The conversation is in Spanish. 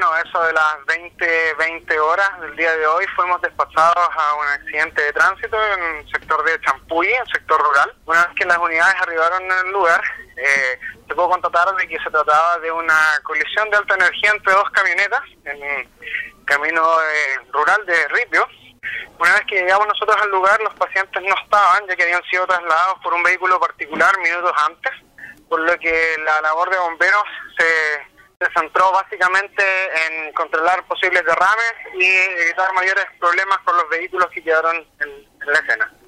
bueno, eso de las 20, 20 horas del día de hoy fuimos despachados a un accidente de tránsito en el sector de Champuy, en el sector rural. Una vez que las unidades arribaron el lugar, eh, se pudo constatar de que se trataba de una colisión de alta energía entre dos camionetas en camino eh, rural de Ripio. Una vez que llegamos nosotros al lugar, los pacientes no estaban, ya que habían sido trasladados por un vehículo particular minutos antes, por lo que la labor de bomberos se centró básicamente en controlar posibles derrames y evitar mayores problemas con los vehículos que quedaron en, la escena.